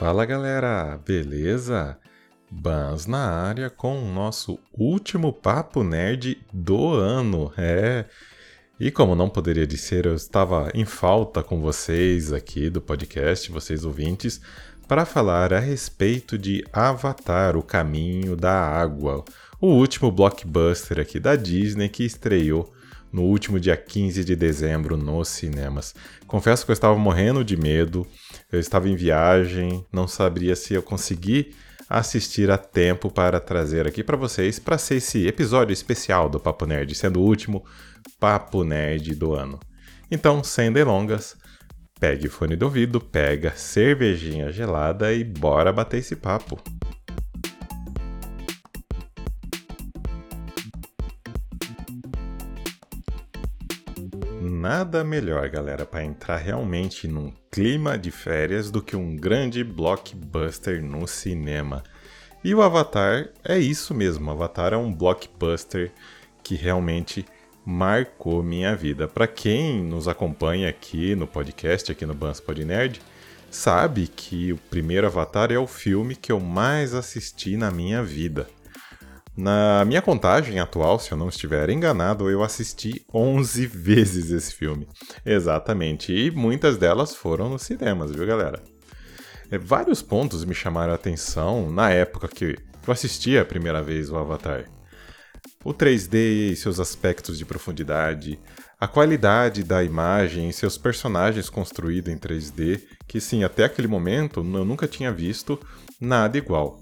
Fala galera, beleza? Bans na área com o nosso último Papo Nerd do ano, é. E como não poderia ser, eu estava em falta com vocês aqui do podcast, vocês ouvintes, para falar a respeito de Avatar: O Caminho da Água, o último blockbuster aqui da Disney que estreou no último dia 15 de dezembro nos cinemas. Confesso que eu estava morrendo de medo, eu estava em viagem, não sabia se eu consegui assistir a tempo para trazer aqui para vocês, para ser esse episódio especial do Papo Nerd, sendo o último Papo Nerd do ano. Então, sem delongas, pegue o fone do ouvido, pega cervejinha gelada e bora bater esse papo. Nada melhor, galera, para entrar realmente num clima de férias do que um grande blockbuster no cinema. E o Avatar é isso mesmo. O Avatar é um blockbuster que realmente marcou minha vida. Para quem nos acompanha aqui no podcast, aqui no Bans Pod Nerd, sabe que o primeiro Avatar é o filme que eu mais assisti na minha vida. Na minha contagem atual, se eu não estiver enganado, eu assisti 11 vezes esse filme. Exatamente, e muitas delas foram nos cinemas, viu, galera? É, vários pontos me chamaram a atenção na época que eu assisti a primeira vez o Avatar. O 3D e seus aspectos de profundidade, a qualidade da imagem e seus personagens construídos em 3D, que sim, até aquele momento eu nunca tinha visto nada igual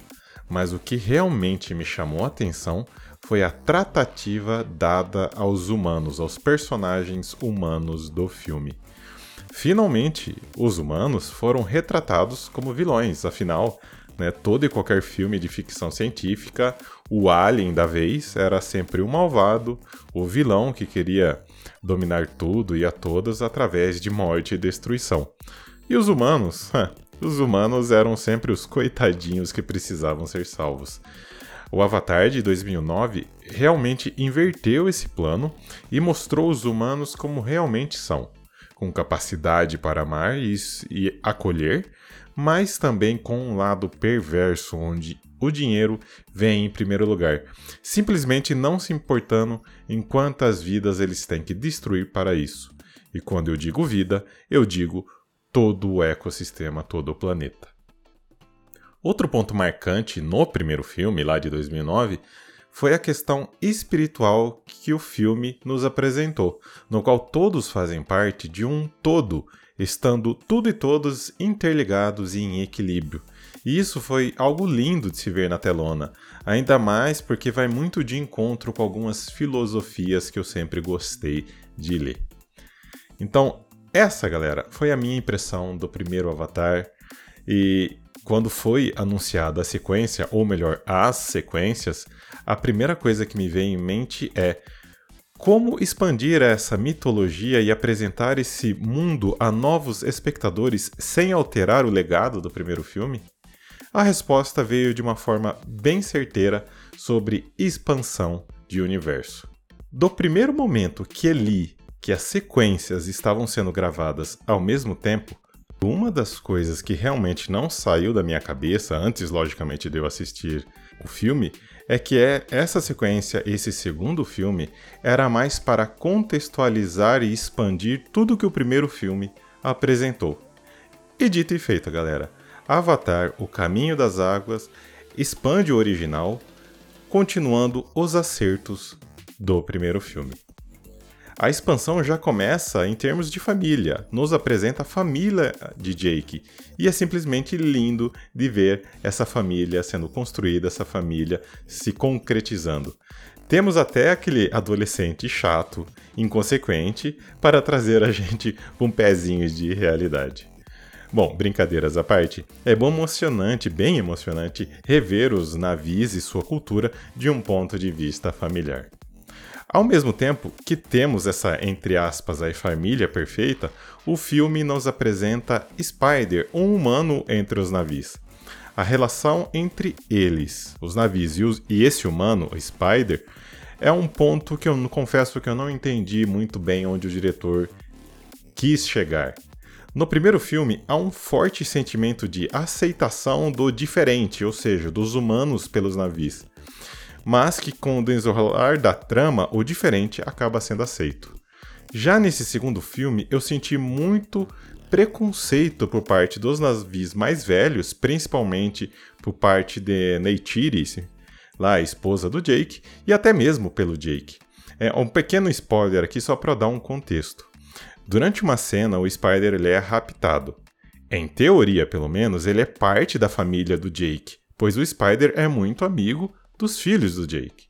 mas o que realmente me chamou a atenção foi a tratativa dada aos humanos, aos personagens humanos do filme. Finalmente, os humanos foram retratados como vilões, afinal, né, todo e qualquer filme de ficção científica, o alien da vez era sempre o malvado, o vilão que queria dominar tudo e a todos através de morte e destruição. E os humanos, os humanos eram sempre os coitadinhos que precisavam ser salvos. O Avatar de 2009 realmente inverteu esse plano e mostrou os humanos como realmente são, com capacidade para amar e, e acolher, mas também com um lado perverso onde o dinheiro vem em primeiro lugar, simplesmente não se importando em quantas vidas eles têm que destruir para isso. E quando eu digo vida, eu digo todo o ecossistema, todo o planeta. Outro ponto marcante no primeiro filme, lá de 2009, foi a questão espiritual que o filme nos apresentou, no qual todos fazem parte de um todo, estando tudo e todos interligados e em equilíbrio. E isso foi algo lindo de se ver na telona, ainda mais porque vai muito de encontro com algumas filosofias que eu sempre gostei de ler. Então, essa, galera, foi a minha impressão do primeiro Avatar. E quando foi anunciada a sequência, ou melhor, as sequências, a primeira coisa que me vem em mente é como expandir essa mitologia e apresentar esse mundo a novos espectadores sem alterar o legado do primeiro filme? A resposta veio de uma forma bem certeira sobre expansão de universo. Do primeiro momento que li que as sequências estavam sendo gravadas ao mesmo tempo, uma das coisas que realmente não saiu da minha cabeça, antes, logicamente, de eu assistir o filme, é que é essa sequência, esse segundo filme, era mais para contextualizar e expandir tudo que o primeiro filme apresentou. E dito e feito, galera. Avatar: O Caminho das Águas expande o original, continuando os acertos do primeiro filme. A expansão já começa em termos de família, nos apresenta a família de Jake, e é simplesmente lindo de ver essa família sendo construída, essa família se concretizando. Temos até aquele adolescente chato, inconsequente, para trazer a gente um pezinho de realidade. Bom, brincadeiras à parte, é bom emocionante, bem emocionante, rever os navios e sua cultura de um ponto de vista familiar. Ao mesmo tempo que temos essa, entre aspas, aí, família perfeita, o filme nos apresenta Spider, um humano entre os navios. A relação entre eles, os navios e, os, e esse humano, Spider, é um ponto que eu confesso que eu não entendi muito bem onde o diretor quis chegar. No primeiro filme, há um forte sentimento de aceitação do diferente, ou seja, dos humanos pelos navios, mas que com o desenrolar da trama, o diferente acaba sendo aceito. Já nesse segundo filme, eu senti muito preconceito por parte dos navios mais velhos, principalmente por parte de Neytiri, lá a esposa do Jake, e até mesmo pelo Jake. É um pequeno spoiler aqui só para dar um contexto. Durante uma cena, o Spider ele é raptado. Em teoria, pelo menos, ele é parte da família do Jake, pois o Spider é muito amigo dos filhos do Jake.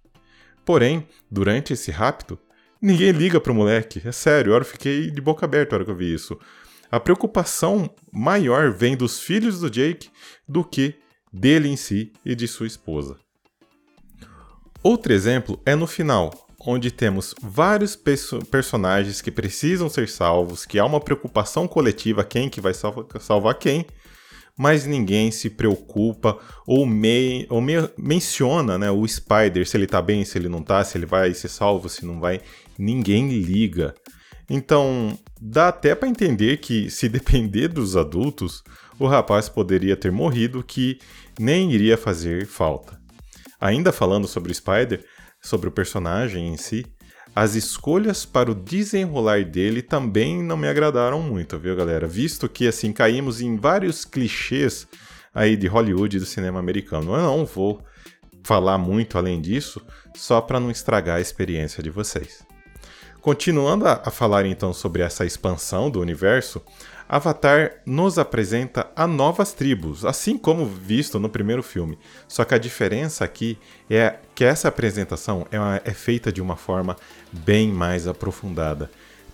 Porém, durante esse rapto, ninguém liga pro moleque. É sério, eu fiquei de boca aberta na hora que eu vi isso. A preocupação maior vem dos filhos do Jake do que dele em si e de sua esposa. Outro exemplo é no final, onde temos vários perso personagens que precisam ser salvos, que há uma preocupação coletiva quem que vai salva salvar quem, mas ninguém se preocupa ou, me ou me menciona né, o Spider, se ele tá bem, se ele não tá, se ele vai ser salvo, se não vai, ninguém liga. Então, dá até para entender que se depender dos adultos, o rapaz poderia ter morrido que nem iria fazer falta. Ainda falando sobre o Spider, sobre o personagem em si, as escolhas para o desenrolar dele também não me agradaram muito, viu, galera? Visto que assim caímos em vários clichês aí de Hollywood e do cinema americano. Eu não vou falar muito além disso, só para não estragar a experiência de vocês. Continuando a, falar então sobre essa expansão do universo, Avatar nos apresenta a novas tribos, assim como visto no primeiro filme. Só que a diferença aqui é que essa apresentação é, uma, é feita de uma forma bem mais aprofundada,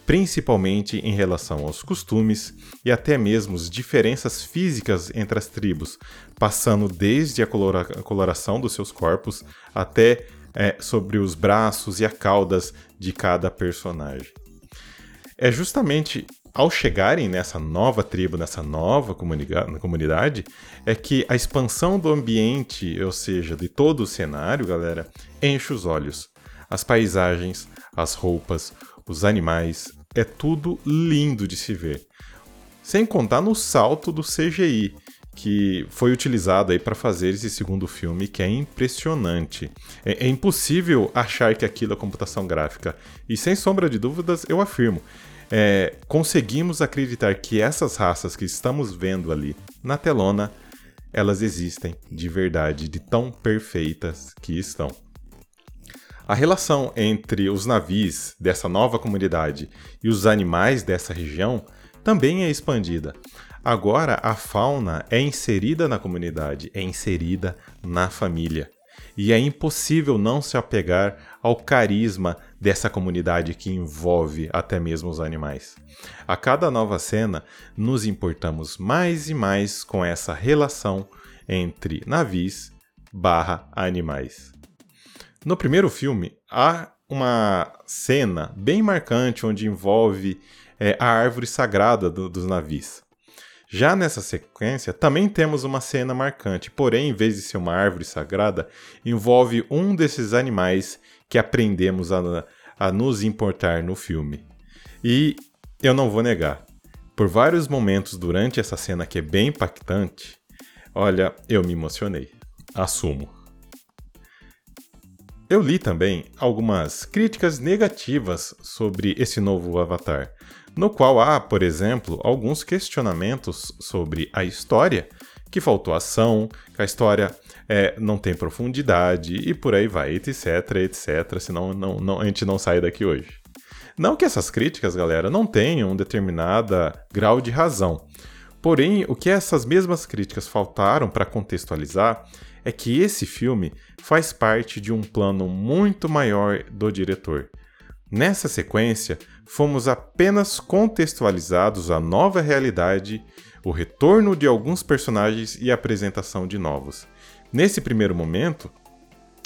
principalmente em relação aos costumes e até mesmo as diferenças físicas entre as tribos, passando desde a, colora, a coloração dos seus corpos até é, sobre os braços e a caudas de cada personagem. É justamente ao chegarem nessa nova tribo, nessa nova comunidade, é que a expansão do ambiente, ou seja, de todo o cenário, galera, enche os olhos. As paisagens, as roupas, os animais, é tudo lindo de se ver. Sem contar no salto do CGI, que foi utilizado aí para fazer esse segundo filme, que é impressionante. É, é, impossível achar que aquilo é computação gráfica. E sem sombra de dúvidas, eu afirmo, é, conseguimos acreditar que essas raças que estamos vendo ali na telona, elas existem de verdade, de tão perfeitas que estão. A relação entre os navios dessa nova comunidade e os animais dessa região também é expandida. Agora a fauna é inserida na comunidade, é inserida na família e é impossível não se apegar ao carisma dessa comunidade que envolve até mesmo os animais. A cada nova cena, nos importamos mais e mais com essa relação entre navios barra animais. No primeiro filme, há uma cena bem marcante onde envolve é, a árvore sagrada do, dos navios. Já nessa sequência, também temos uma cena marcante, porém, em vez de ser uma árvore sagrada, envolve um desses animais que aprendemos a, a nos importar no filme. E eu não vou negar, por vários momentos durante essa cena que é bem impactante, olha, eu me emocionei. Assumo. Eu li também algumas críticas negativas sobre esse novo Avatar, no qual há, por exemplo, alguns questionamentos sobre a história, que faltou ação, que a história é, não tem profundidade e por aí vai, etc, etc, senão não, não, a gente não sai daqui hoje. Não que essas críticas, galera, não tenham um determinado grau de razão. Porém, o que essas mesmas críticas faltaram para contextualizar é que esse filme faz parte de um plano muito maior do diretor. Nessa sequência, fomos apenas contextualizados à nova realidade, o retorno de alguns personagens e a apresentação de novos. Nesse primeiro momento,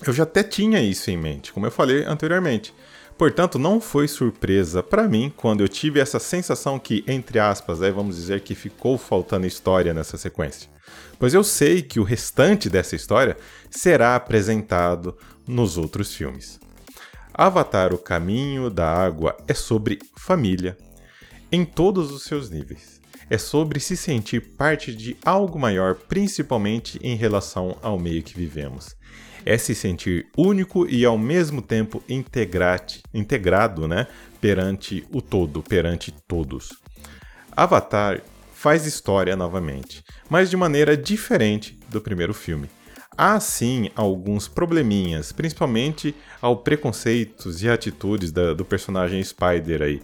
eu já até tinha isso em mente, como eu falei anteriormente. Portanto, não foi surpresa para mim quando eu tive essa sensação que, entre aspas, aí vamos dizer que ficou faltando história nessa sequência. Pois eu sei que o restante dessa história será apresentado nos outros filmes. Avatar O Caminho da Água é sobre família em todos os seus níveis. é sobre se sentir parte de algo maior, principalmente em relação ao meio que vivemos. É se sentir único e ao mesmo tempo integrado né, perante o todo, perante todos. Avatar faz história novamente, mas de maneira diferente do primeiro filme. Há sim alguns probleminhas, principalmente ao preconceitos e atitudes da, do personagem Spider aí,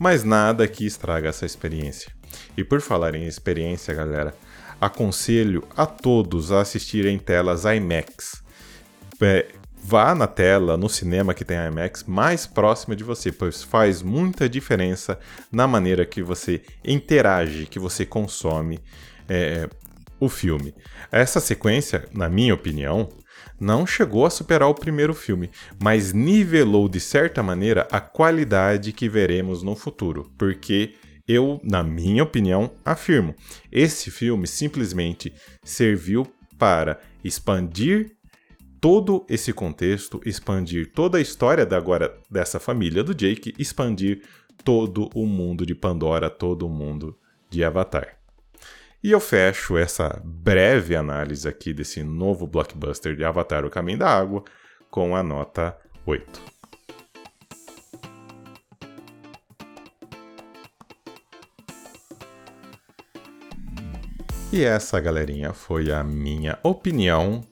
mas nada que estraga essa experiência. E por falar em experiência, galera, aconselho a todos a assistirem telas IMAX. É, vá na tela, no cinema que tem IMAX, mais próxima de você, pois faz muita diferença na maneira que você interage, que você consome é, o filme. Essa sequência, na minha opinião, não chegou a superar o primeiro filme, mas nivelou de certa maneira a qualidade que veremos no futuro, porque eu, na minha opinião, afirmo, esse filme simplesmente serviu para expandir todo esse contexto, expandir toda a história da agora dessa família do Jake, expandir todo o mundo de Pandora, todo o mundo de Avatar. E eu fecho essa breve análise aqui desse novo blockbuster de Avatar: O Caminho da Água com a nota 8. E essa, galerinha, foi a minha opinião,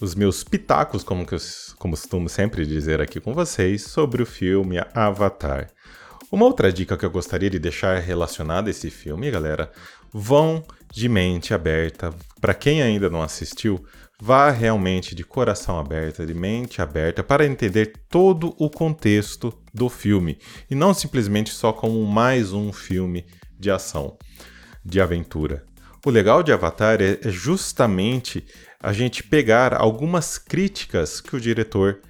os meus pitacos, como, que eu, como costumo sempre dizer aqui com vocês, sobre o filme Avatar. Uma outra dica que eu gostaria de deixar relacionada a esse filme, galera, vão de mente aberta. Para quem ainda não assistiu, vá realmente de coração aberto, de mente aberta, para entender todo o contexto do filme e não simplesmente só como mais um filme de ação, de aventura. O legal de Avatar é, é justamente a gente pegar algumas críticas que o diretor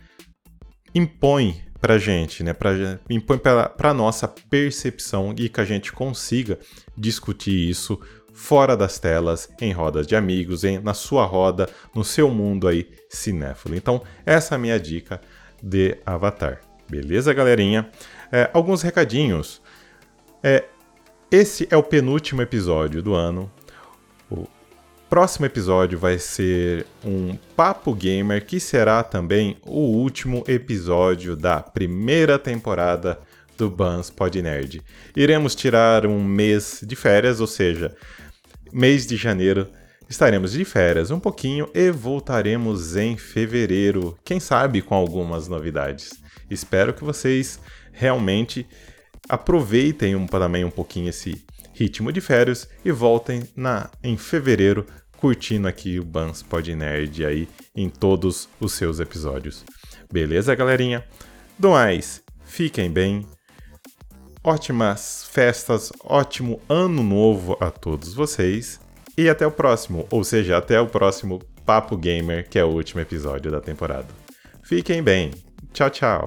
impõe pra gente, né? Pra, impõe pra nossa percepção e que a gente consiga discutir isso fora das telas, em rodas de amigos, em, na sua roda, no seu mundo aí cinéfilo. Então, essa é a minha dica de Avatar. Beleza, galerinha? É, alguns recadinhos. É, esse é o penúltimo episódio do ano. Próximo episódio vai ser um Papo Gamer, que será também o último episódio da primeira temporada do Bans Pod Nerd. Iremos tirar um mês de férias, ou seja, mês de janeiro estaremos de férias um pouquinho e voltaremos em fevereiro, quem sabe com algumas novidades. Espero que vocês realmente aproveitem um, também um pouquinho esse ritmo de férias e voltem na em fevereiro curtindo aqui o Bans Pod Nerd aí em todos os seus episódios. Beleza, galerinha? Do mais, fiquem bem, ótimas festas, ótimo ano novo a todos vocês e até o próximo, ou seja, até o próximo Papo Gamer, que é o último episódio da temporada. Fiquem bem. Tchau, tchau.